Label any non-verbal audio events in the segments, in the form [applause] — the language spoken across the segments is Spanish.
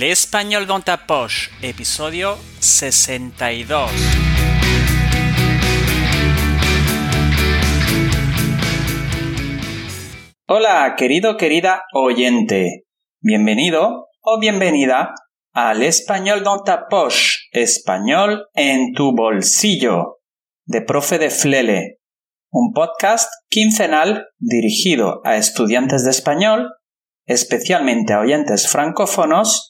L'Espagnol dans ta poche, episodio 62. Hola, querido, querida oyente. Bienvenido o bienvenida al Español dans ta poche, español en tu bolsillo, de Profe de Flele, un podcast quincenal dirigido a estudiantes de español, especialmente a oyentes francófonos,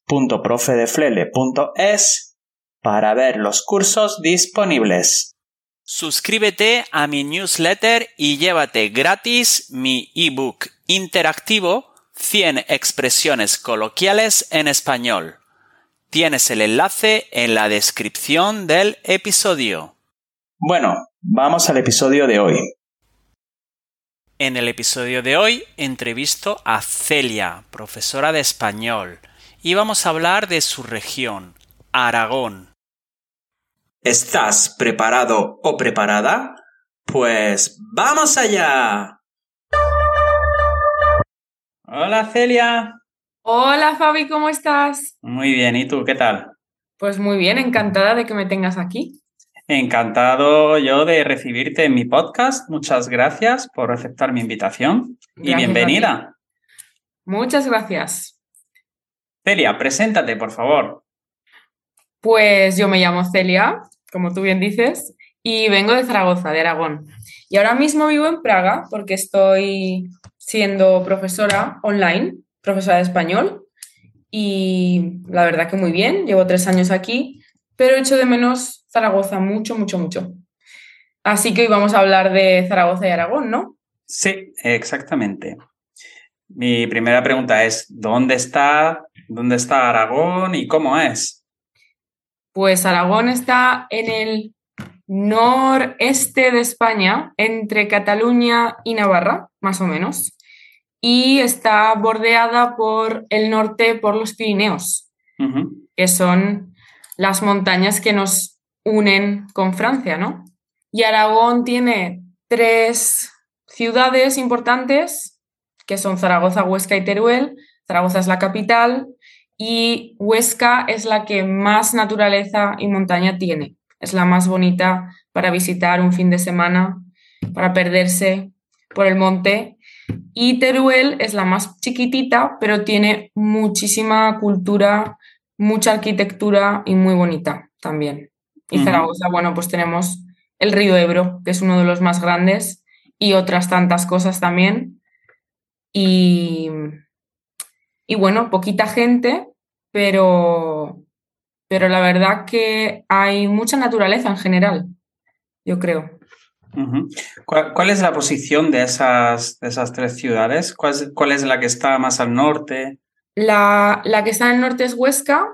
www.profedeflele.es para ver los cursos disponibles. Suscríbete a mi newsletter y llévate gratis mi ebook interactivo 100 expresiones coloquiales en español. Tienes el enlace en la descripción del episodio. Bueno, vamos al episodio de hoy. En el episodio de hoy entrevisto a Celia, profesora de español, y vamos a hablar de su región, Aragón. ¿Estás preparado o preparada? Pues vamos allá. Hola Celia. Hola Fabi, ¿cómo estás? Muy bien, ¿y tú qué tal? Pues muy bien, encantada de que me tengas aquí. Encantado yo de recibirte en mi podcast. Muchas gracias por aceptar mi invitación y Gracias bienvenida. Muchas gracias. Celia, preséntate, por favor. Pues yo me llamo Celia, como tú bien dices, y vengo de Zaragoza, de Aragón. Y ahora mismo vivo en Praga porque estoy siendo profesora online, profesora de español. Y la verdad que muy bien, llevo tres años aquí, pero echo de menos Zaragoza mucho, mucho, mucho. Así que hoy vamos a hablar de Zaragoza y Aragón, ¿no? Sí, exactamente. Mi primera pregunta es, ¿dónde está, dónde está Aragón y cómo es? Pues Aragón está en el noreste de España, entre Cataluña y Navarra, más o menos, y está bordeada por el norte por los Pirineos, que son las montañas que nos unen con Francia, ¿no? Y Aragón tiene tres ciudades importantes, que son Zaragoza, Huesca y Teruel. Zaragoza es la capital y Huesca es la que más naturaleza y montaña tiene. Es la más bonita para visitar un fin de semana, para perderse por el monte. Y Teruel es la más chiquitita, pero tiene muchísima cultura, mucha arquitectura y muy bonita también. Y. Zaragoza, bueno, pues tenemos el río Ebro, que es uno de los más grandes, y otras tantas cosas también. Y, y bueno, poquita gente, pero, pero la verdad que hay mucha naturaleza en general, yo creo. ¿Cuál, cuál es la posición de esas, de esas tres ciudades? ¿Cuál es, cuál es la que está más al norte? La, la que está en el norte es Huesca,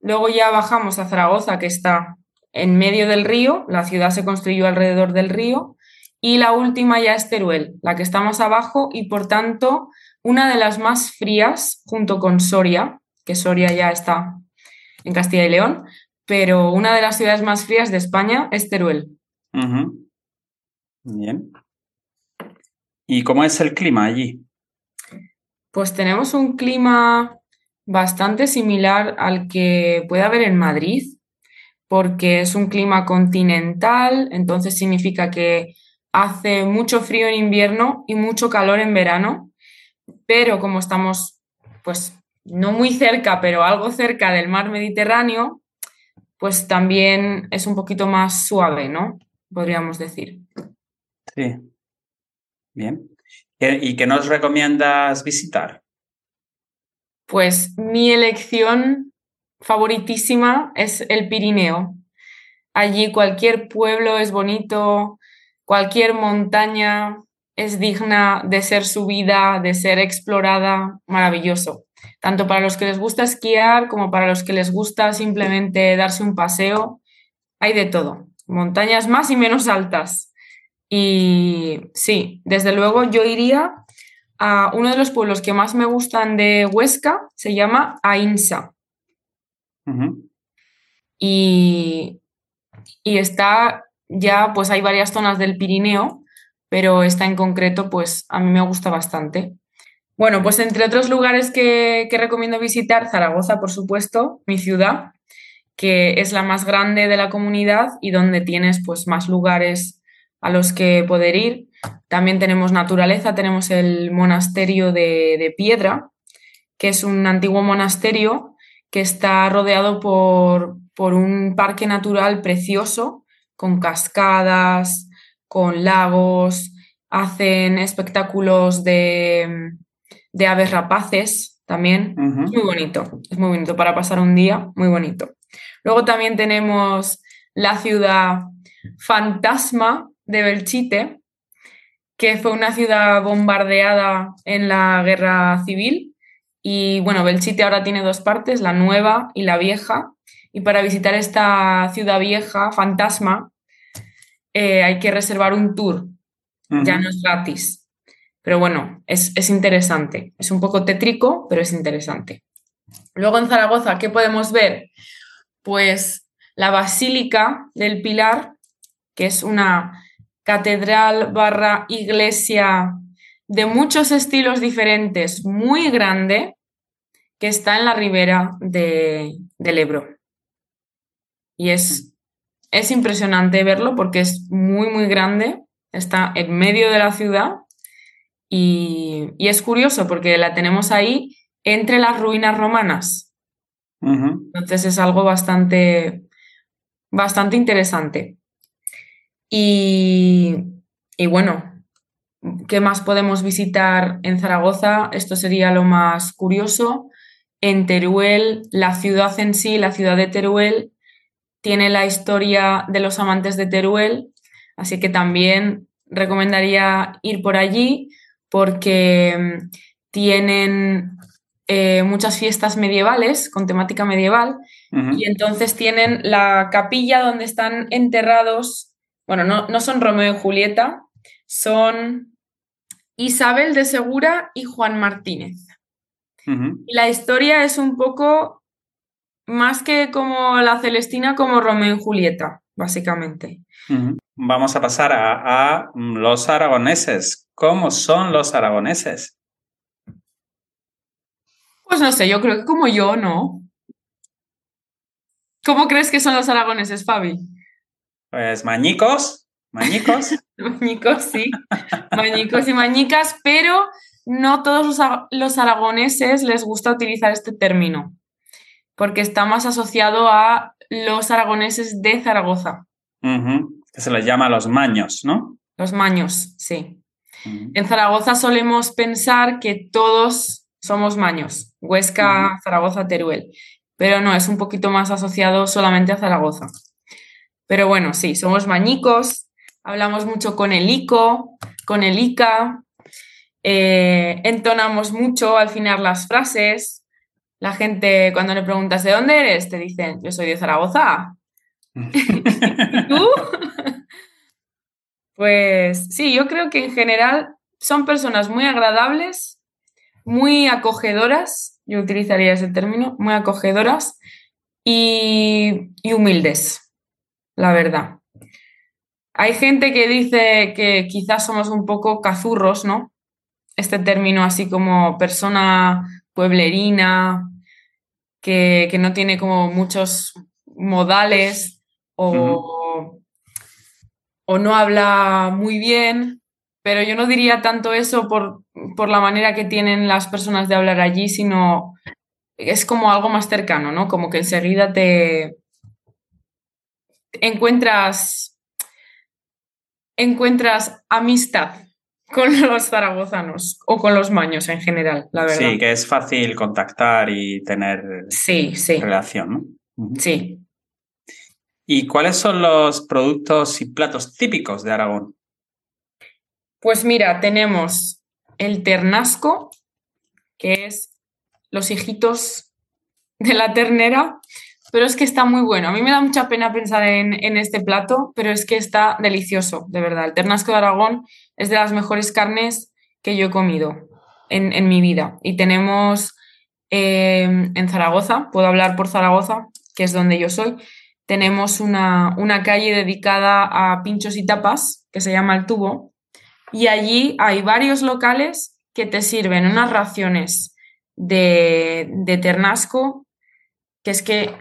luego ya bajamos a Zaragoza, que está en medio del río, la ciudad se construyó alrededor del río, y la última ya es Teruel, la que está más abajo y por tanto una de las más frías junto con Soria, que Soria ya está en Castilla y León, pero una de las ciudades más frías de España es Teruel. Bien. ¿Y cómo es el clima allí? Pues tenemos un clima bastante similar al que puede haber en Madrid, porque es un clima continental, entonces significa que hace mucho frío en invierno y mucho calor en verano, pero como estamos, pues no muy cerca, pero algo cerca del mar Mediterráneo, pues también es un poquito más suave, ¿no? Podríamos decir. Sí. Bien. ¿Qué- ¿Y qué nos recomiendas visitar? Pues mi elección favoritísima es el Pirineo. Allí cualquier pueblo es bonito, cualquier montaña es digna de ser subida, de ser explorada, maravilloso. tanto para los que les gusta esquiar como para los que les gusta simplemente darse un paseo. Hay de todo, montañas más y menos altas. Y sí, desde luego yo iría a uno de los pueblos que más me gustan de Huesca, se llama Ainsa. y, y está ya, pues hay varias zonas del Pirineo, pero esta en concreto, pues a mí me gusta bastante. Bueno, pues entre otros lugares que, que recomiendo visitar, Zaragoza, por supuesto, mi ciudad, que es la más grande de la comunidad y donde tienes pues más lugares a los que poder ir. También tenemos naturaleza, tenemos el monasterio de, Piedra, que es un antiguo monasterio que está rodeado por, por un parque natural precioso, con cascadas, con lagos, hacen espectáculos de, de aves rapaces también. Es muy bonito, es muy bonito para pasar un día, muy bonito. Luego también tenemos la ciudad fantasma de Belchite, que fue una ciudad bombardeada en la guerra civil. Y bueno, Belchite ahora tiene dos partes, la nueva y la vieja. Y para visitar esta ciudad vieja, fantasma, eh, hay que reservar un tour. Ya no es gratis. Pero bueno, es, es interesante. Es un poco tétrico, pero es interesante. Luego en Zaragoza, ¿qué podemos ver? Pues la Basílica del Pilar, que es una catedral barra iglesia de muchos estilos diferentes, muy grande, que está en la ribera de, del Ebro. Y es, es impresionante verlo porque es muy, muy grande, está en medio de la ciudad y, es curioso porque la tenemos ahí entre las ruinas romanas. Entonces es algo bastante, bastante interesante. Y, bueno, ¿qué más podemos visitar en Zaragoza? Esto sería lo más curioso. En Teruel, la ciudad en sí, la ciudad de Teruel, tiene la historia de los amantes de Teruel, así que también recomendaría ir por allí porque mm, tienen eh, muchas fiestas medievales con temática medieval y entonces tienen la capilla donde están enterrados bueno, no, son Romeo y Julieta, son Isabel de Segura y Juan Martínez. La historia es un poco más que como la Celestina, como Romeo y Julieta, básicamente. Vamos a pasar a, los aragoneses. ¿Cómo son los aragoneses? Pues no sé, yo creo que como yo, ¿no? ¿Cómo crees que son los aragoneses, Fabi? Pues mañicos, mañicos. [laughs] mañicos, sí. mañicos y mañicas, pero no todos los, aragoneses les gusta utilizar este término, porque está más asociado a los aragoneses de Zaragoza. Que se les llama los maños, ¿no? Los maños, sí. En Zaragoza solemos pensar que todos somos maños, Huesca, Zaragoza, Teruel, pero no, es un poquito más asociado solamente a Zaragoza. Pero bueno, sí, somos mañicos, hablamos mucho con el ICO, con el ICA, eh, entonamos mucho al final las frases. La gente, cuando le preguntas de dónde eres, te dicen, yo soy de Zaragoza. [laughs] ¿Y tú? [laughs] pues sí, yo creo que en general son personas muy agradables, muy acogedoras, yo utilizaría ese término, muy acogedoras y humildes la verdad. Hay gente que dice que quizás somos un poco cazurros, ¿no? Este término así como persona pueblerina, que, no tiene como muchos modales o, o, no habla muy bien, pero yo no diría tanto eso por, por la manera que tienen las personas de hablar allí, sino es como algo más cercano, ¿no? Como que enseguida te, encuentras, encuentras amistad con [laughs] los zaragozanos o con los maños en general, la verdad. Sí, que es fácil contactar y tener sí, sí. relación, ¿no? Sí. ¿Y cuáles son los productos y platos típicos de Aragón? Pues mira, tenemos el ternasco, que es los hijitos de la ternera, pero es que está muy bueno. A mí me da mucha pena pensar en, este plato, pero es que está delicioso, de verdad. El ternasco de Aragón es de las mejores carnes que yo he comido en, mi vida. Y tenemos eh, en Zaragoza, puedo hablar por Zaragoza, que es donde yo soy, tenemos una, una calle dedicada a pinchos y tapas, que se llama El Tubo, y allí hay varios locales que te sirven unas raciones de, de ternasco, que es que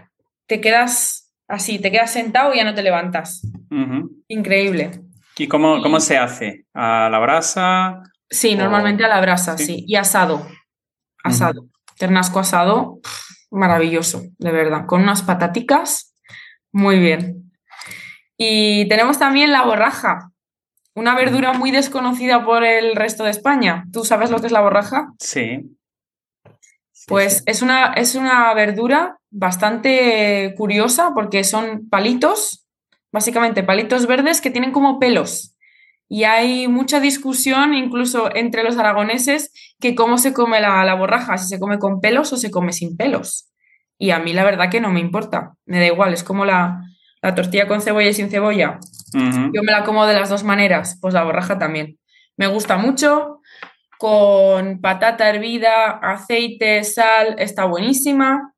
te quedas así, te quedas sentado y ya no te levantas. Increíble. ¿Y cómo, cómo, se hace? ¿A la brasa? Sí, normalmente a la brasa, sí. Y asado. Asado. Ternasco asado, maravilloso, de verdad. Con unas pataticas, muy bien. Y tenemos también la borraja, una verdura muy desconocida por el resto de España. ¿Tú sabes lo que es la borraja? Sí. Pues Es, una, es una verdura bastante curiosa porque son palitos, básicamente palitos verdes que tienen como pelos. Y hay mucha discusión incluso entre los aragoneses que cómo se come la, borraja, si se come con pelos o se come sin pelos. Y a mí la verdad que no me importa, me da igual, es como la, tortilla con cebolla y sin cebolla. Yo me la como de las dos maneras, pues la borraja también. Me gusta mucho, con patata hervida, aceite, sal, está buenísima.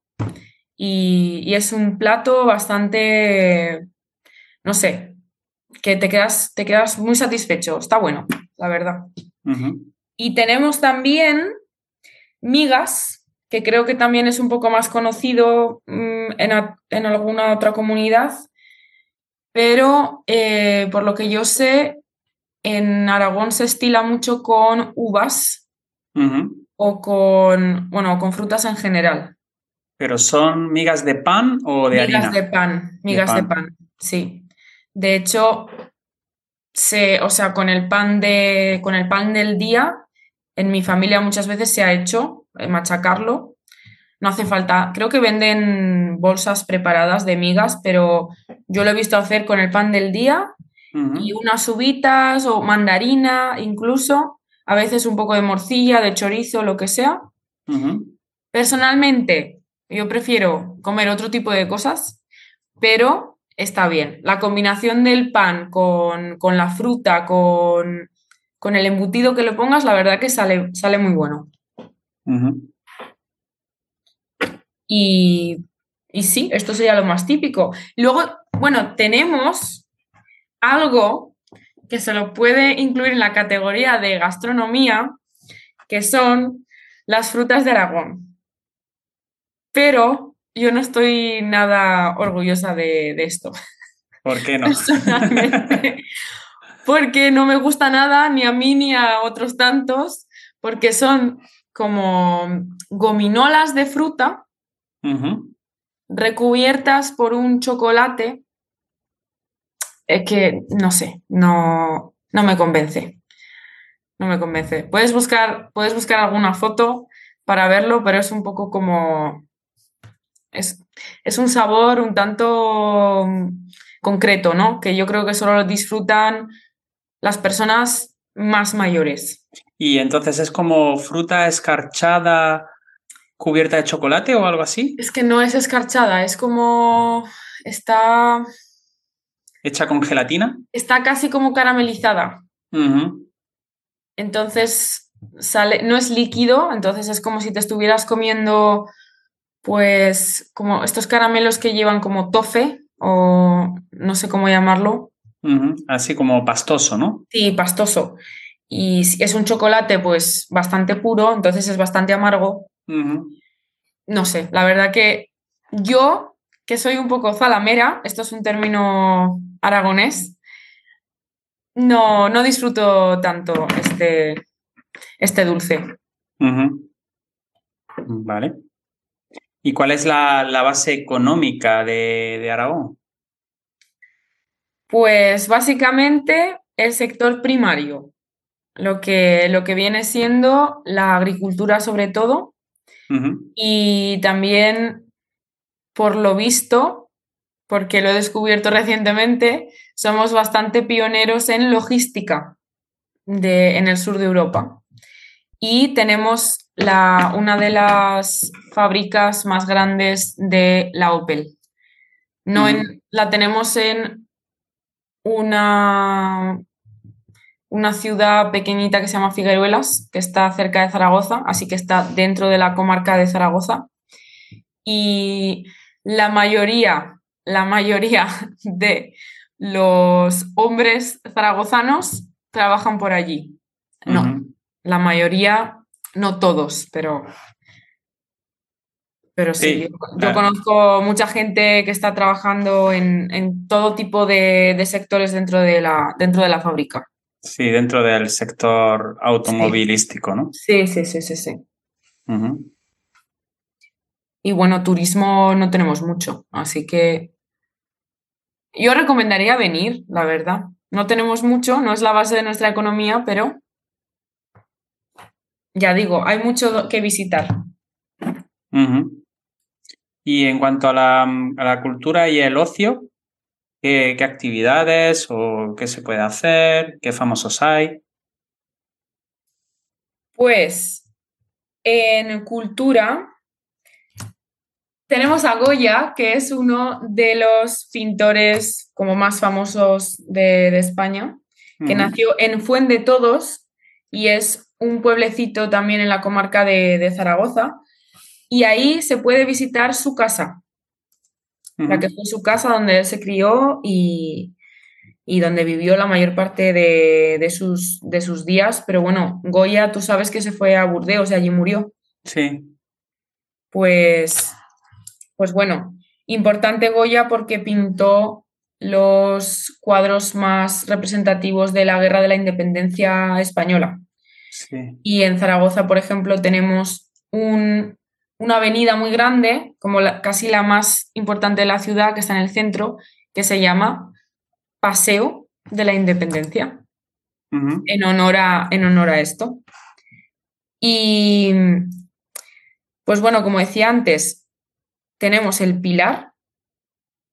Y, es un plato bastante, no sé, que te quedas, te quedas muy satisfecho. Está bueno, la verdad. Y tenemos también migas, que creo que también es un poco más conocido mm, en, alguna otra comunidad, pero eh, por lo que yo sé, en Aragón se estila mucho con uvas o con, bueno, con frutas en general. ¿Pero son migas de pan o de harina? Migas de pan, migas de pan. sí. De hecho, se, o sea, con el pan de, con el pan del día, en mi familia muchas veces se ha hecho eh, machacarlo. No hace falta, creo que venden bolsas preparadas de migas, pero yo lo he visto hacer con el pan del día y unas uvitas o mandarina incluso, a veces un poco de morcilla, de chorizo, lo que sea. Personalmente, yo prefiero comer otro tipo de cosas, pero está bien. La combinación del pan con, la fruta, con, el embutido que le pongas, la verdad que sale, sale muy bueno. y, y sí, esto sería lo más típico. Luego, bueno, tenemos algo que se lo puede incluir en la categoría de gastronomía, que son las frutas de Aragón. Pero yo no estoy nada orgullosa de, esto. ¿Por qué no? porque no me gusta nada, ni a mí ni a otros tantos, porque son como gominolas de fruta recubiertas por un chocolate es que no sé, no, no me convence. No me convence. Puedes buscar, puedes buscar alguna foto para verlo, pero es un poco como. Es, es un sabor un tanto concreto, ¿no? Que yo creo que solo lo disfrutan las personas más mayores. ¿Y entonces es como fruta escarchada cubierta de chocolate o algo así? Es que no es escarchada, es como. Está hecha con gelatina. Está casi como caramelizada. Entonces, sale, no es líquido, entonces es como si te estuvieras comiendo, pues, como estos caramelos que llevan como tofe o no sé cómo llamarlo. Así como pastoso, ¿no? Sí, pastoso. Y es un chocolate, pues, bastante puro, entonces es bastante amargo. No sé, la verdad que yo que soy un poco zalamera, esto es un término aragonés, no, no disfruto tanto este, este dulce. Vale. ¿Y cuál es la, base económica de, de, Aragón? Pues básicamente el sector primario, lo que, lo que viene siendo la agricultura sobre todo, y también por lo visto, porque lo he descubierto recientemente, somos bastante pioneros en logística en el sur de Europa. Y tenemos la, una de las fábricas más grandes de la Opel. No en, la tenemos en una, una ciudad pequeñita que se llama Figueruelas, que está cerca de Zaragoza, así que está dentro de la comarca de Zaragoza. Y la mayoría, la mayoría [laughs] de los hombres zaragozanos trabajan por allí. No, la mayoría, no todos, pero, pero sí. yo, conozco mucha gente que está trabajando en, todo tipo de, sectores dentro de, la, dentro de la fábrica. Sí, dentro del sector automovilístico, ¿no? Sí, sí, sí, sí, sí. Y bueno, turismo no tenemos mucho, así que yo recomendaría venir, la verdad. No tenemos mucho, no es la base de nuestra economía, pero ya digo, hay mucho que visitar. Y en cuanto a la, cultura y el ocio, ¿qué, ¿qué, actividades o qué se puede hacer? ¿Qué famosos hay? Pues en cultura tenemos a Goya, que es uno de los pintores como más famosos de, España, que nació en Fuente de Todos y es un pueblecito también en la comarca de, Zaragoza. Y ahí se puede visitar su casa, la que fue su casa donde él se crió y, donde vivió la mayor parte de, sus, de sus días. Pero bueno, Goya, tú sabes que se fue a Burdeos y allí murió. Sí. Pues pues bueno, importante Goya porque pintó los cuadros más representativos de la Guerra de la Independencia Española. Y en Zaragoza, por ejemplo, tenemos una avenida muy grande, como casi la más importante de la ciudad, que está en el centro, que se llama Paseo de la Independencia, en, honor a, en honor a esto. Y, pues bueno, como decía antes, tenemos el pilar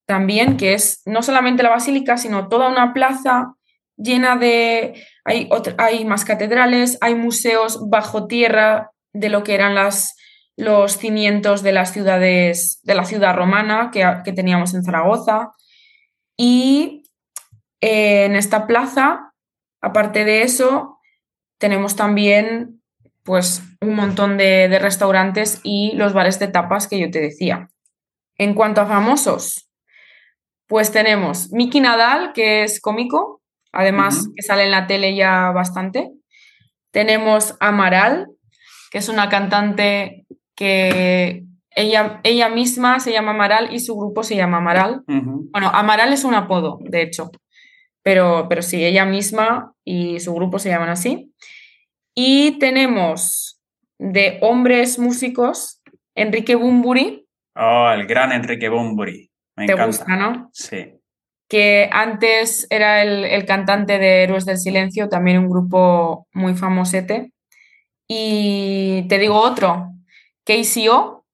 también, que es no solamente la basílica, sino toda una plaza llena de... Hay, hay más catedrales, hay museos bajo tierra de lo que eran las, los cimientos de las ciudades, de la ciudad romana que, que teníamos en Zaragoza. Y eh, en esta plaza, aparte de eso, tenemos también pues un montón de, de, restaurantes y los bares de tapas que yo te decía. En cuanto a famosos, pues tenemos Miki Nadal, que es cómico, además que sale en la tele ya bastante. Tenemos Amaral, que es una cantante que ella, ella misma se llama Amaral y su grupo se llama Amaral. Bueno, Amaral es un apodo, de hecho, pero, pero sí, ella misma y su grupo se llaman así. Y tenemos de hombres músicos Enrique Bumburi, Oh, el gran Enrique Bumburi. Me ¿Te gusta, no? Sí. Que antes era el, cantante de Héroes del Silencio, también un grupo muy famosete. Y te digo otro, KCO,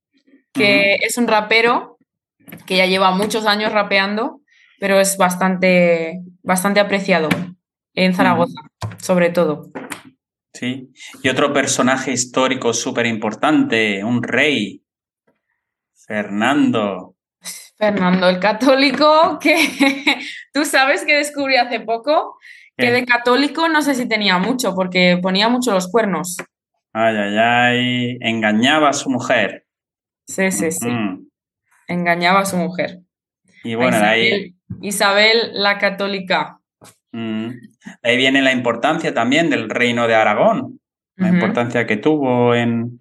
que es un rapero que ya lleva muchos años rapeando, pero es bastante, bastante apreciado en Zaragoza, sobre todo. Sí. Y otro personaje histórico súper importante, un rey, Fernando. Fernando, el católico que [laughs] tú sabes que descubrí hace poco que de católico no sé si tenía mucho porque ponía mucho los cuernos. Ay, ay, ay, engañaba a su mujer. Sí, sí, sí. Engañaba a su mujer. Y bueno, Isabel, ahí... Isabel la católica. Ahí viene la importancia también del reino de Aragón, la importancia que tuvo en,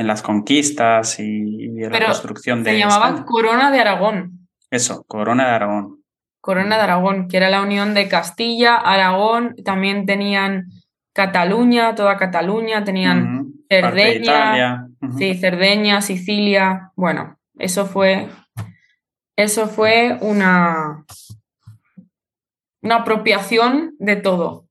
en las conquistas y, la construcción de. Se llamaba Corona de Aragón. Eso, Corona de Aragón. Corona de Aragón, que era la unión de Castilla, Aragón, también tenían Cataluña, toda Cataluña, tenían Cerdeña, sí, Cerdeña, Sicilia. Bueno, eso fue, eso fue una, una apropiación de todo.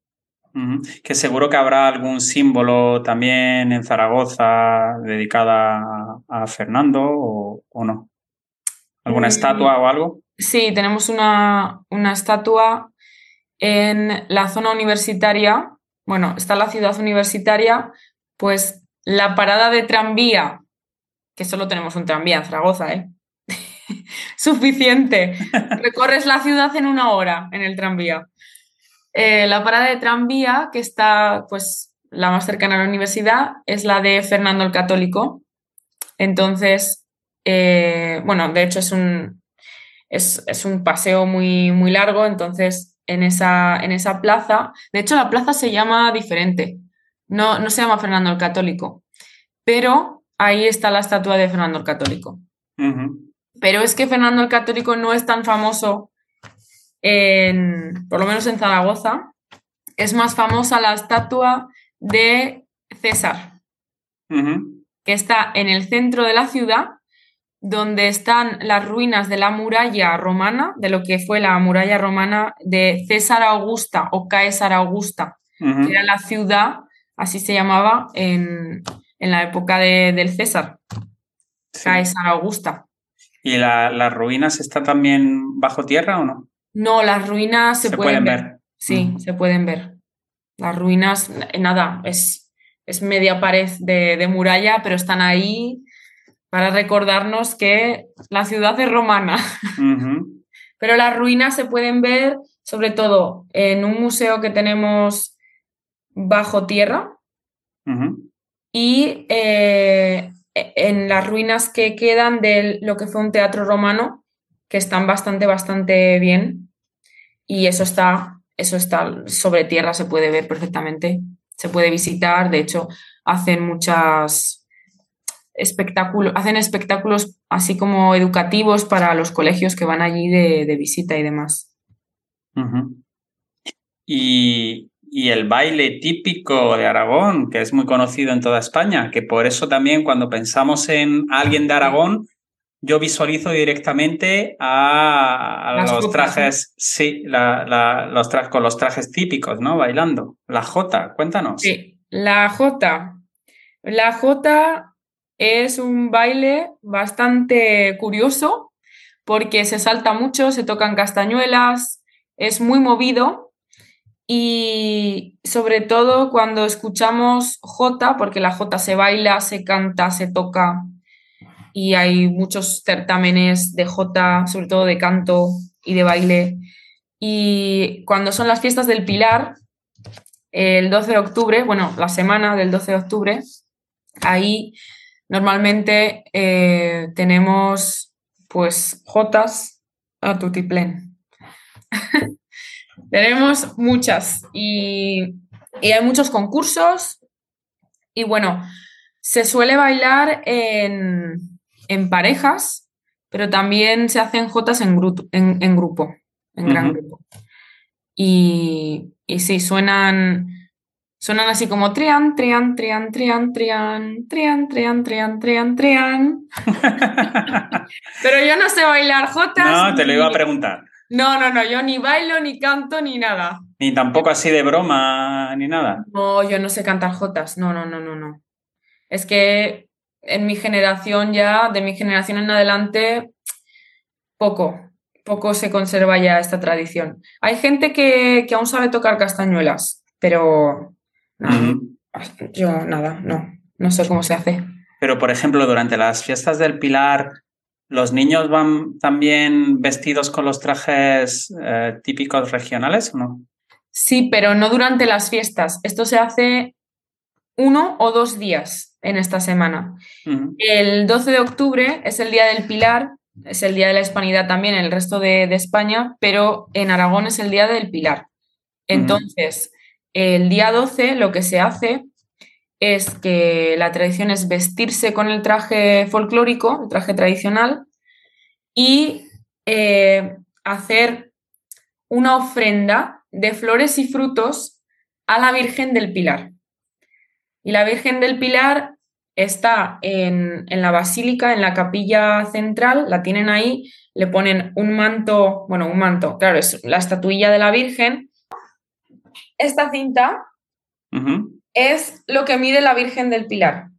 Que seguro que habrá algún símbolo también en Zaragoza dedicada a, Fernando o, no. ¿Alguna mm, estatua o algo? Sí, tenemos una, una, estatua en la zona universitaria. Bueno, está la ciudad universitaria, pues la parada de tranvía, que solo tenemos un tranvía en Zaragoza, ¿eh? [laughs] Suficiente. [laughs] Recorres la ciudad en una hora en el tranvía. Eh, la parada de tranvía, que está pues la más cercana a la universidad, es la de Fernando el Católico. Entonces, eh, bueno, de hecho es un, es, un paseo muy, muy largo, entonces en esa, en esa plaza, de hecho la plaza se llama diferente, no, no se llama Fernando el Católico, pero ahí está la estatua de Fernando el Católico. Pero es que Fernando el Católico no es tan famoso, en, por lo menos en Zaragoza, es más famosa la estatua de César, que está en el centro de la ciudad, donde están las ruinas de la muralla romana, de lo que fue la muralla romana de César Augusta o Caesar Augusta, que era la ciudad, así se llamaba en, la época del César, Caesar Augusta. ¿Y las ruinas están también bajo tierra o no? No, las ruinas se, pueden, ver. Sí, se pueden ver. Las ruinas, nada, es, es media pared de, muralla, pero están ahí para recordarnos que la ciudad es romana. [laughs] Pero las ruinas se pueden ver sobre todo en un museo que tenemos bajo tierra y eh, en las ruinas que quedan de lo que fue un teatro romano, que están bastante, bastante bien. Y eso está, eso está sobre tierra, se puede ver perfectamente, se puede visitar. De hecho, hacen muchas espectáculos, hacen espectáculos así como educativos para los colegios que van allí de, visita y demás. Y y el baile típico de Aragón, que es muy conocido en toda España, que por eso también cuando pensamos en alguien de Aragón, yo visualizo directamente a, los trajes, sí, los trajes con los trajes típicos, ¿no? Bailando. La Jota, cuéntanos. Sí, la Jota. La Jota es un baile bastante curioso porque se salta mucho, se tocan castañuelas, es muy movido y sobre todo cuando escuchamos J, porque la J se baila, se canta, se toca y hay muchos certámenes de J, sobre todo de canto y de baile. Y cuando son las fiestas del Pilar, el 12 de octubre, bueno, la semana del 12 de octubre, ahí normalmente eh, tenemos pues Jotas a tutiplén. [laughs] Tenemos muchas y, hay muchos concursos y bueno, se suele bailar en, parejas, pero también se hacen jotas en, en, grupo, en gran grupo. Y, y sí, suenan, suenan así como trian, trian, trian, trian, trian, trian, trian, trian, trian, trian. [laughs] pero yo no sé bailar jotas. No, te lo iba a preguntar. No, no, no, yo ni bailo, ni canto, ni nada. Ni tampoco así de broma, ni nada. No, yo no sé cantar jotas, no, no, no, no, no. Es que en mi generación ya, de mi generación en adelante, poco, poco se conserva ya esta tradición. Hay gente que, aún sabe tocar castañuelas, pero yo nada, no, no sé cómo se hace. Pero, por ejemplo, durante las fiestas del Pilar, ¿Los niños van también vestidos con los trajes eh, típicos regionales o no? Sí, pero no durante las fiestas. Esto se hace uno o dos días en esta semana. El 12 de octubre es el Día del Pilar, es el Día de la Hispanidad también en el resto de, España, pero en Aragón es el Día del Pilar. Entonces, el día 12 lo que se hace es que la tradición es vestirse con el traje folclórico, el traje tradicional, y eh, hacer una ofrenda de flores y frutos a la Virgen del Pilar. Y la Virgen del Pilar está en, en, la basílica, en la capilla central, la tienen ahí, le ponen un manto, bueno, un manto, claro, es la estatuilla de la Virgen. Esta cinta es lo que mide la Virgen del Pilar.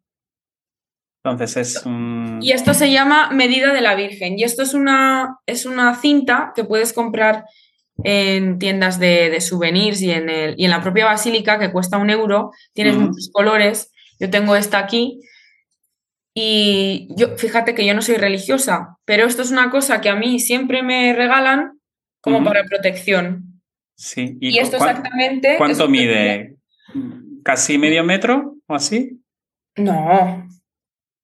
Entonces es un... Y esto se llama medida de la Virgen. Y esto es una, es una cinta que puedes comprar en tiendas de, souvenirs y en, el, y en la propia basílica, que cuesta un euro. Tienes muchos colores Yo tengo esta aquí y yo, fíjate que yo no soy religiosa, pero esto es una cosa que a mí siempre me regalan como para protección. Sí. Y, esto exactamente... ¿Cuánto mide? ¿Casi medio metro o así? No,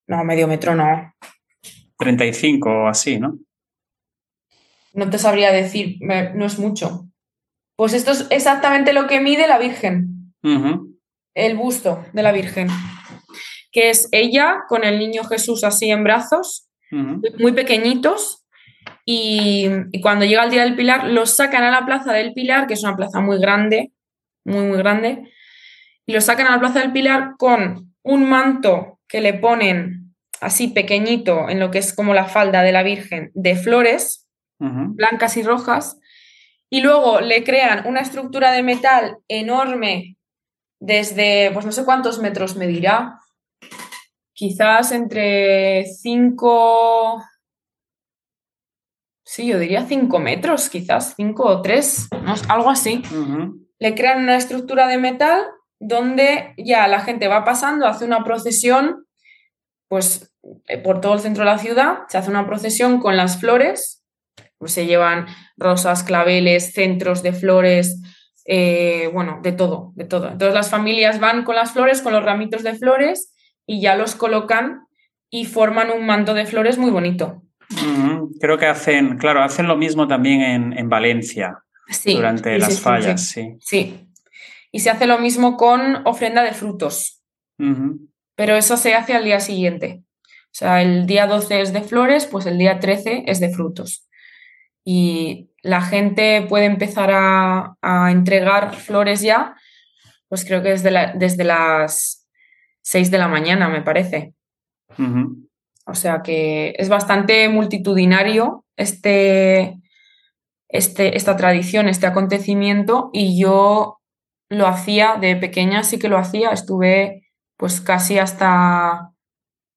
no, medio metro no. 35 o así, ¿no? No te sabría decir, me- no es mucho. Pues esto es exactamente lo que mide la Virgen, el busto de la Virgen, que es ella con el niño Jesús así en brazos, muy pequeñitos, y, y cuando llega el Día del Pilar los sacan a la Plaza del Pilar, que es una plaza muy grande, muy, muy grande, y los sacan a la Plaza del Pilar con un manto que le ponen así pequeñito en lo que es como la falda de la Virgen de flores, Blancas y rojas, y luego le crean una estructura de metal enorme desde, pues no sé cuántos metros medirá, quizás entre 5, sí, yo diría 5 metros, quizás 5 o 3, algo así. Le crean una estructura de metal donde ya la gente va pasando, hace una procesión, pues eh, por todo el centro de la ciudad, se hace una procesión con las flores, pues se llevan rosas, claveles, centros de flores, eh, bueno, de todo, de todo. Entonces las familias van con las flores, con los ramitos de flores y ya los colocan y forman un manto de flores muy bonito. Creo que hacen, claro, hacen lo mismo también en, en Valencia Sí, durante las sí, fallas, sí. sí. Y se hace lo mismo con ofrenda de frutos. Pero eso se hace al día siguiente. O sea, el día 12 es de flores, pues el día 13 es de frutos. Y la gente puede empezar a, a entregar flores ya, pues creo que desde, la- desde las 6 de la mañana, me parece. O sea que es bastante multitudinario este, este, esta tradición, este acontecimiento, y yo lo hacía de pequeña, sí que lo hacía, estuve pues casi hasta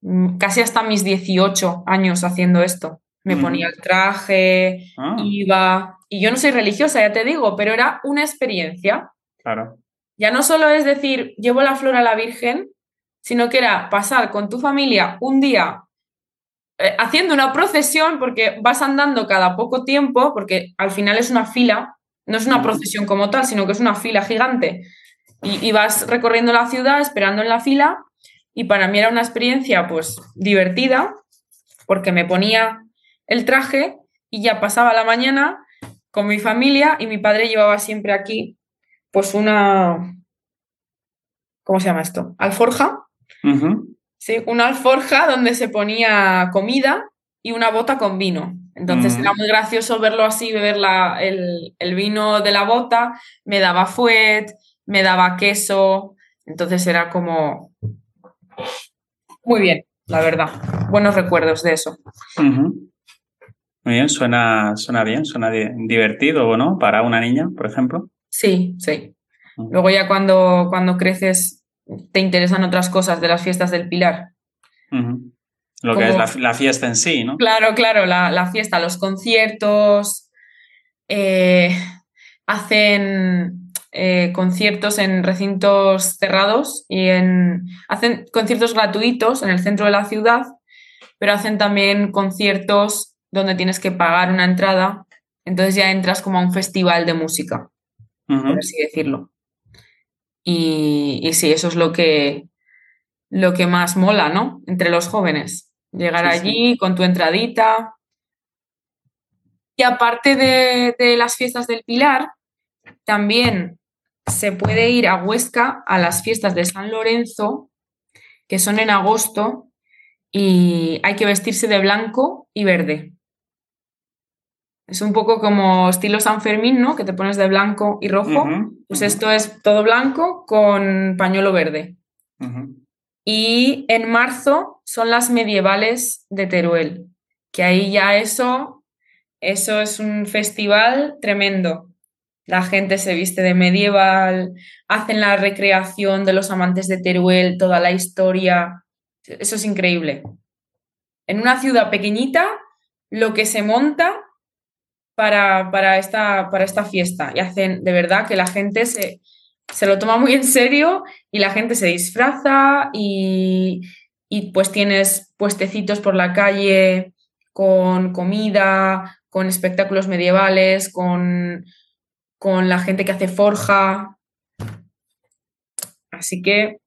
mm, casi hasta mis 18 años haciendo esto. Me ponía el traje, Ah, iba, y yo no soy religiosa, ya te digo, pero era una experiencia. claro. Ya no solo es decir, llevo la flor a la Virgen, sino que era pasar con tu familia un día eh, haciendo una procesión, porque vas andando cada poco tiempo, porque al final es una fila, no es una procesión como tal, sino que es una fila gigante. Y, y vas recorriendo la ciudad, esperando en la fila, y para mí era una experiencia pues divertida, porque me ponía el traje y ya pasaba la mañana con mi familia y mi padre llevaba siempre aquí pues una, ¿cómo se llama esto? Alforja. ¿sí? Una alforja donde se ponía comida y una bota con vino. Entonces Mm. era muy gracioso verlo así, beber la- el, el vino de la bota, me daba fuet, me daba queso, entonces era como muy bien, la verdad. Buenos recuerdos de eso. Muy bien, suena, suena bien, suena di- divertido, ¿no? Para una niña, por ejemplo. Sí, sí. Mm. Luego ya cuando, cuando creces te interesan otras cosas de las fiestas del Pilar. Lo que es la fiesta en sí, ¿no? Claro, claro, la, la fiesta, los conciertos, eh, hacen eh, conciertos en recintos cerrados y en, hacen conciertos gratuitos en el centro de la ciudad, pero hacen también conciertos donde tienes que pagar una entrada, entonces ya entras como a un festival de música, por así decirlo. Y, y sí, eso es lo que, lo que más mola, ¿no? Entre los jóvenes. Llegar Sí, sí. allí con tu entradita. Y aparte de, de las fiestas del Pilar, también se puede ir a Huesca a las fiestas de San Lorenzo, que son en agosto, y hay que vestirse de blanco y verde. Es un poco como estilo San Fermín, ¿no? Que te pones de blanco y rojo. Pues esto es todo blanco con pañuelo verde. Y en marzo son las medievales de Teruel, que ahí ya eso, eso es un festival tremendo. La gente se viste de medieval, hacen la recreación de los amantes de Teruel, toda la historia. Eso es increíble. En una ciudad pequeñita, lo que se monta para, para esta, para esta fiesta. Y hacen de verdad que la gente se se lo toma muy en serio y la gente se disfraza y, y pues tienes puestecitos por la calle con comida, con espectáculos medievales, con, con la gente que hace forja. Así que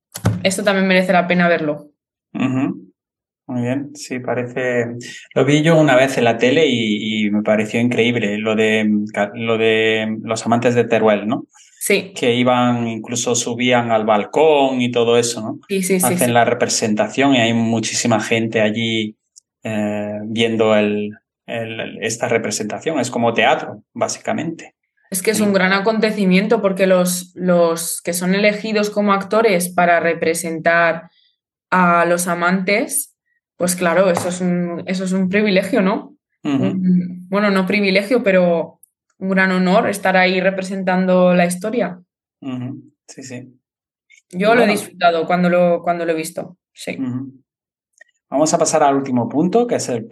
esto también merece la pena verlo. Muy bien, sí, parece. Lo vi yo una vez en la tele y, me pareció increíble lo de lo de los amantes de Teruel, ¿no? Sí. Que iban, incluso subían al balcón y todo eso, ¿no? Sí, sí, sí. Hacen la representación y hay muchísima gente allí eh, viendo el, esta representación. Es como teatro, básicamente. Es que es un gran acontecimiento porque los, los que son elegidos como actores para representar a los amantes, pues claro, eso es un, eso es un privilegio, ¿no? bueno, no privilegio, pero un gran honor estar ahí representando la historia. Sí, sí. Yo lo he disfrutado cuando lo, cuando lo he visto, sí. Vamos a pasar al último punto, que es el,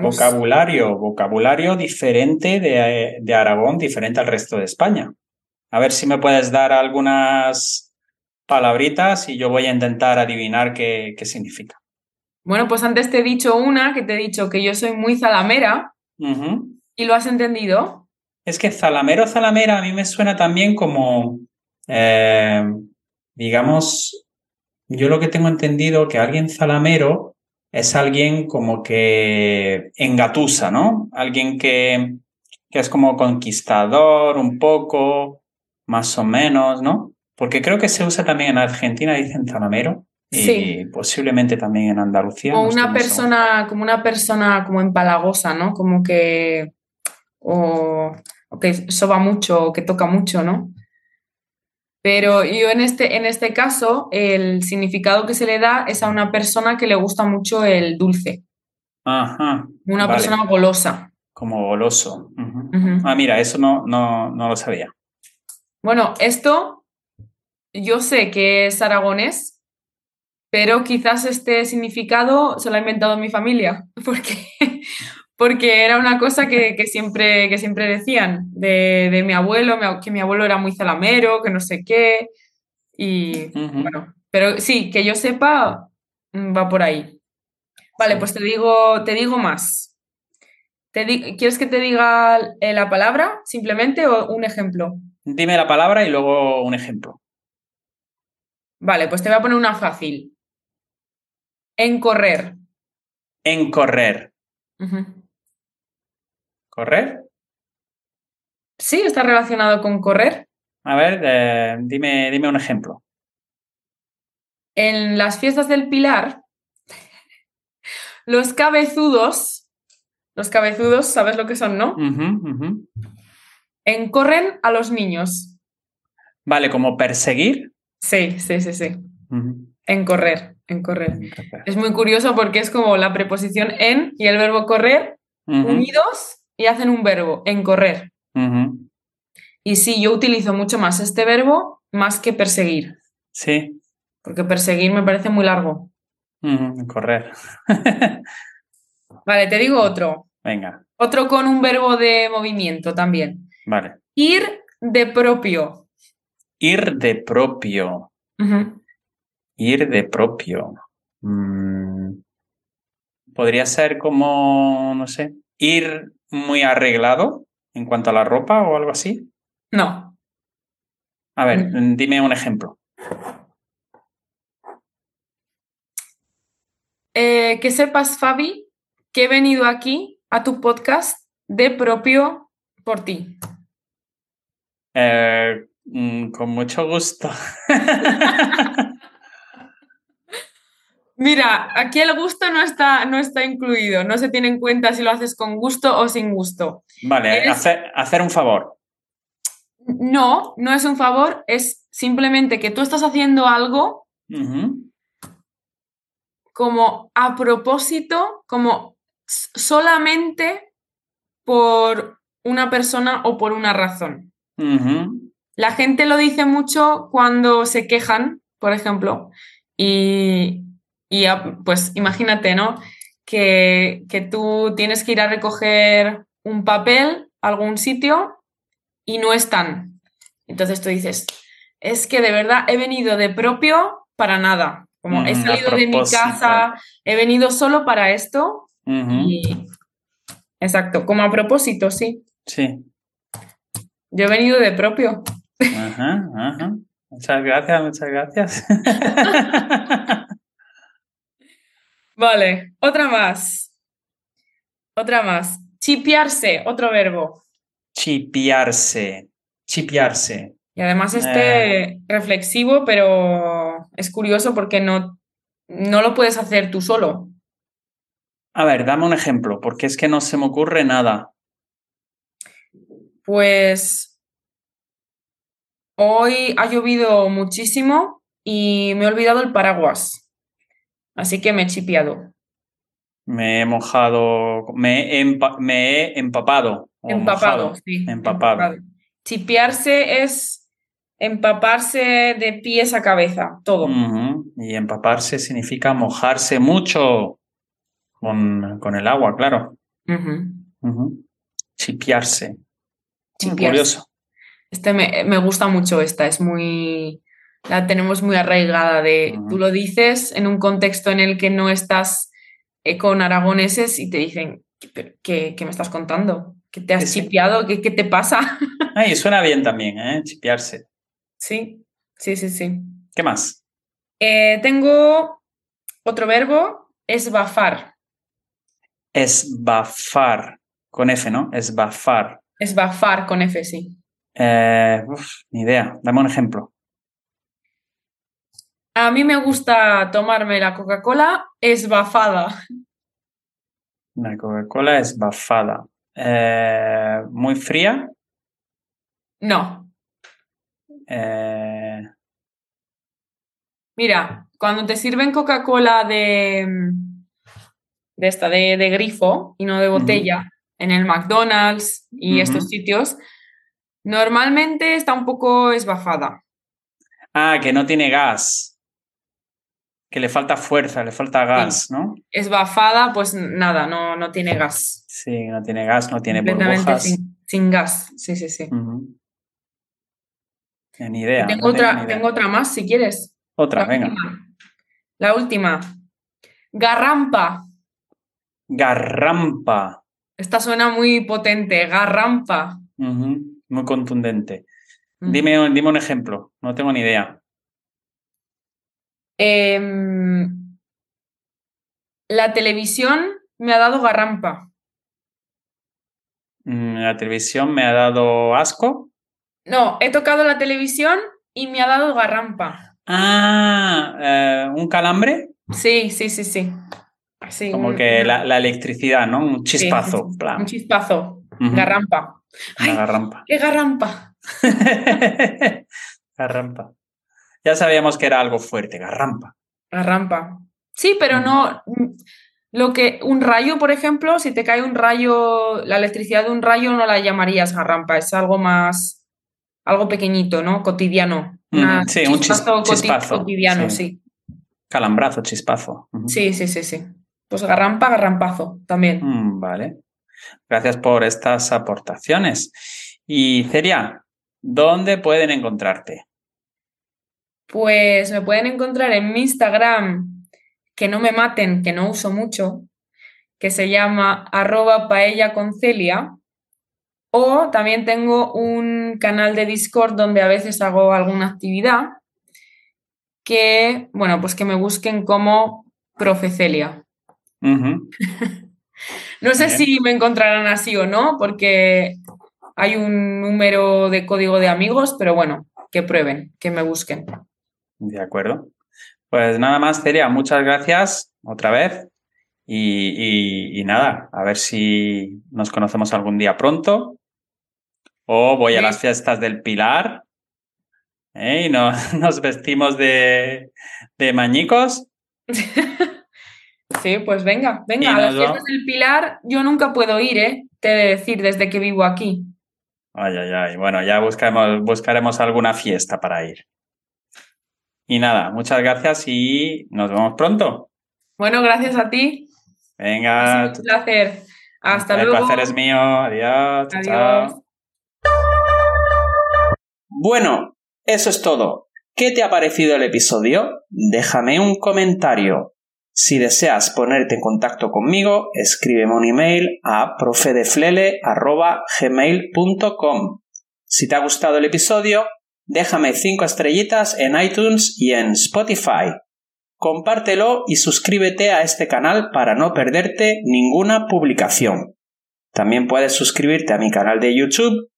vocabulario, vocabulario diferente de, Aragón, diferente al resto de España. A ver si me puedes dar algunas palabritas y yo voy a intentar adivinar qué, significa. Bueno, pues antes te he dicho una, que te he dicho que yo soy muy zalamera. ¿Y lo has entendido? Es que zalamero, zalamera, a mí me suena también como, eh, digamos, yo lo que tengo entendido que alguien zalamero es alguien como que engatusa, ¿no? Alguien que, es como conquistador un poco, más o menos, ¿no? Porque creo que se usa también en Argentina, dicen zalamero. Y posiblemente también en Andalucía. O una persona, como una persona como empalagosa, ¿no? Como que. O, o que soba mucho, o que toca mucho, ¿no? Pero yo en este, en este caso, el significado que se le da es a una persona que le gusta mucho el dulce. Ajá. Una persona golosa. Como goloso. Ah, mira, eso no, no, no lo sabía. Bueno, esto yo sé que es aragonés, pero quizás este significado se lo ha inventado mi familia, [laughs] porque porque era una cosa que, siempre, que siempre decían de, mi abuelo, que mi abuelo era muy zalamero, que no sé qué. Y bueno, pero sí, que yo sepa, mm, va por ahí. Vale, pues te digo, te digo más. Te ¿Quieres que te diga eh, la palabra simplemente o un ejemplo? Dime la palabra y luego un ejemplo. Vale, pues te voy a poner una fácil. Encorrer. Encorrer. ¿Correr? Sí, está relacionado con correr. A ver, eh, dime, dime un ejemplo. En las fiestas del Pilar, los cabezudos, los cabezudos, ¿sabes lo que son, no? Encorren a los niños. Vale, como perseguir. Sí, sí, sí, sí. Encorrer, encorrer. Es muy curioso porque es como la preposición en y el verbo correr unidos y hacen un verbo, en correr. Y sí, yo utilizo mucho más este verbo más que perseguir. Sí. Porque perseguir me parece muy largo. correr. vale, te digo otro. Venga. Otro con un verbo de movimiento también. Vale. Ir de propio. Ir de propio. Ir de propio. Mm. Podría ser como, no sé, ir muy arreglado en cuanto a la ropa o algo así? No. A ver, mm. dime un ejemplo. Eh, que sepas, Fabi, que he venido aquí a tu podcast de propio por ti. Eh, mm, con mucho gusto. [laughs] [laughs] Mira, aquí el gusto no está, no está incluido, no se tiene en cuenta si lo haces con gusto o sin gusto. Vale, hacer, un favor. No, no es un favor, es simplemente que tú estás haciendo algo como a propósito, como solamente por una persona o por una razón. La gente lo dice mucho cuando se quejan, por ejemplo, y, y pues imagínate, ¿no? Que, tú tienes que ir a recoger un papel a algún sitio y no están. Entonces tú dices, es que de verdad he venido de propio para nada. Como he Mm, salido de mi casa, he venido solo para esto. Y- Exacto, como a propósito, sí. Sí. Yo he venido de propio. Ajá, ajá. Muchas gracias, muchas gracias. [laughs] Vale, otra más. Otra más. Chipearse, otro verbo. Chipiarse. Chipiarse. Y además este reflexivo, pero es curioso porque no, no lo puedes hacer tú solo. A ver, dame un ejemplo, porque es que no se me ocurre nada. Pues hoy ha llovido muchísimo y me he olvidado el paraguas. Así que me he chipeado. Me he mojado, me he, empa- me he empapado. Empapado, mojado. sí. Empapado. Chipearse es empaparse de pies a cabeza, todo. Y empaparse significa mojarse mucho con, con el agua, claro. Chipiarse. Chipearse. Curioso. Este me, me gusta mucho esta, es muy, la tenemos muy arraigada de, tú lo dices en un contexto en el que no estás eh, con aragoneses y te dicen, "¿Pero ¿qué, qué me estás contando? ¿Qué te has Sí, chipeado? ¿Qué, qué te pasa? [laughs] Ay, suena bien también, ¿eh? Chipiarse. Sí, sí, sí, sí. ¿Qué más? Eh, tengo otro verbo, esbafar. Esbafar. Con F, ¿no? Esbafar. Esbafar con F, sí. Eh, uf, ni idea. Dame un ejemplo. A mí me gusta tomarme la Coca-Cola esbafada. La Coca-Cola esbafada. Eh, muy fría. No, Eh, Mira, cuando te sirven Coca-Cola de, de esta, de, de grifo y no de botella, en el McDonald's y estos sitios, normalmente está un poco esbafada. Ah, que no tiene gas. Que le falta fuerza, le falta gas, ¿no? Esbafada, pues nada, no, no tiene gas. Sí, no tiene gas, no tiene burbujas. sin, sin gas. Sí, sí, sí. Ni idea. tengo, no otra, idea. tengo otra más si quieres. Otra, La venga. última. La última. Garrampa. Garrampa. Esta suena muy potente. Garrampa. Muy contundente. Dime, dime un ejemplo. No tengo ni idea. Em, la televisión me ha dado garrampa. Mm, La televisión me ha dado asco. No, he tocado la televisión y me ha dado garrampa. Ah, eh, un calambre. Sí, sí, sí, sí. Sí, Como un- que la, la electricidad, ¿no? Un chispazo. sí, plan. Un chispazo. Garrampa. Una ¡Ay! garrampa. ¡Qué garrampa! [laughs] Garrampa. Ya sabíamos que era algo fuerte, garrampa. Garrampa. Sí, pero no. mm, Lo que un rayo, por ejemplo, si te cae un rayo, la electricidad de un rayo no la llamarías garrampa, es algo más, algo pequeñito, ¿no? Cotidiano. Una sí, un chis- chispazo chispazo, cotidiano, sí. sí. Calambrazo, chispazo. Sí, sí, sí, sí. Pues garrampa, garrampazo también. Mm, Vale. Gracias por estas aportaciones. Y Celia, ¿dónde pueden encontrarte? Pues me pueden encontrar en mi Instagram, que no me maten, que no uso mucho, que se llama arroba paella con Celia. O también tengo un canal de Discord donde a veces hago alguna actividad que, bueno, pues que me busquen como Profe Celia. Ujú. [laughs] No sé Bien. si me encontrarán así o no, porque hay un número de código de amigos, pero bueno, que prueben, que me busquen. De acuerdo. Pues nada más, Celia, muchas gracias otra vez. Y, y- y nada, a ver si nos conocemos algún día pronto. O voy a las fiestas del Pilar. ¿eh? Y no- [laughs] nos vestimos de, de mañicos. [laughs] Sí, pues venga, venga, a las nos fiestas del Pilar yo nunca puedo ir, ¿eh? Te he de decir, desde que vivo aquí. Ay, ay, ay. Bueno, ya buscaremos, buscaremos alguna fiesta para ir. Y nada, muchas gracias y nos vemos pronto. Bueno, gracias a ti. Venga, un placer. Hasta el luego. placer es mío. Adiós. chao, chao. Adiós. Bueno, Eso es todo. ¿Qué te ha parecido el episodio? Déjame un comentario. Si deseas ponerte en contacto conmigo, escríbeme un email a profedeflele.gmail.com. Si te ha gustado el episodio, déjame 5 estrellitas en iTunes y en Spotify. Compártelo y suscríbete a este canal para no perderte ninguna publicación. También puedes suscribirte a mi canal de YouTube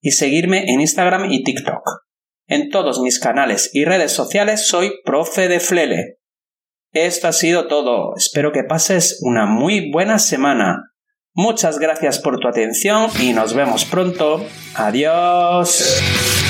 y seguirme en Instagram y TikTok. En todos mis canales y redes sociales soy Profe de Flele. Esto ha sido todo. Espero que pases una muy buena semana. Muchas gracias por tu atención y nos vemos pronto. Adiós.